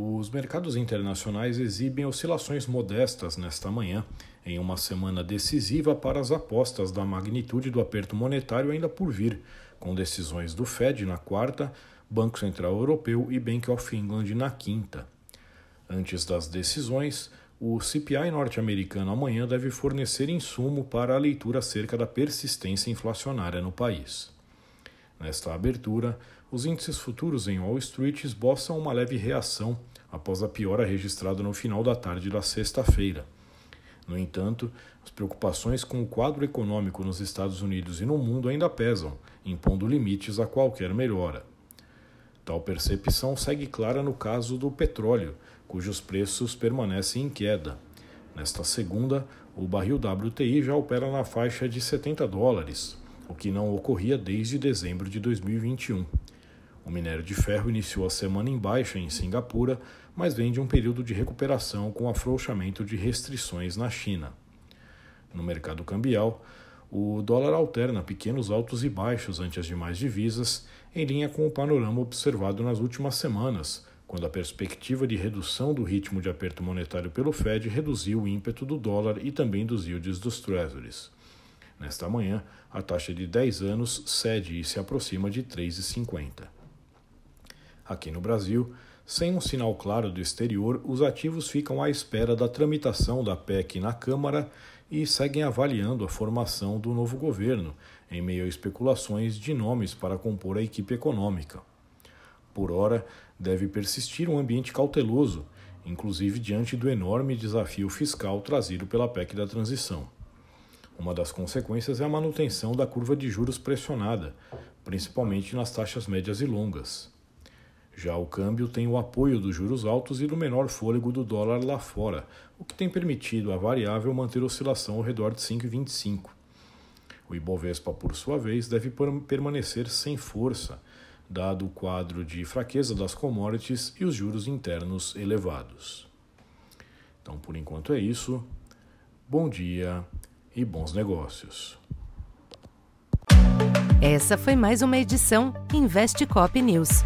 os mercados internacionais exibem oscilações modestas nesta manhã, em uma semana decisiva para as apostas da magnitude do aperto monetário ainda por vir, com decisões do Fed na quarta, Banco Central Europeu e Bank of England na quinta. Antes das decisões, o CPI norte-americano amanhã deve fornecer insumo para a leitura acerca da persistência inflacionária no país. Nesta abertura, os índices futuros em Wall Street esboçam uma leve reação após a piora registrada no final da tarde da sexta-feira. No entanto, as preocupações com o quadro econômico nos Estados Unidos e no mundo ainda pesam, impondo limites a qualquer melhora. Tal percepção segue clara no caso do petróleo, cujos preços permanecem em queda. Nesta segunda, o barril WTI já opera na faixa de 70 dólares, o que não ocorria desde dezembro de 2021. O minério de ferro iniciou a semana em baixa em Singapura, mas vem de um período de recuperação com afrouxamento de restrições na China. No mercado cambial, o dólar alterna pequenos altos e baixos ante as demais divisas, em linha com o panorama observado nas últimas semanas, quando a perspectiva de redução do ritmo de aperto monetário pelo Fed reduziu o ímpeto do dólar e também dos yields dos treasuries. Nesta manhã, a taxa de 10 anos cede e se aproxima de 3,50. Aqui no Brasil, sem um sinal claro do exterior, os ativos ficam à espera da tramitação da PEC na Câmara e seguem avaliando a formação do novo governo, em meio a especulações de nomes para compor a equipe econômica. Por ora, deve persistir um ambiente cauteloso, inclusive diante do enorme desafio fiscal trazido pela PEC da transição. Uma das consequências é a manutenção da curva de juros pressionada, principalmente nas taxas médias e longas. Já o câmbio tem o apoio dos juros altos e do menor fôlego do dólar lá fora, o que tem permitido à variável manter oscilação ao redor de 5,25. O Ibovespa, por sua vez, deve permanecer sem força, dado o quadro de fraqueza das commodities e os juros internos elevados. Então, por enquanto é isso. Bom dia e bons negócios. Essa foi mais uma edição Investe Cop News.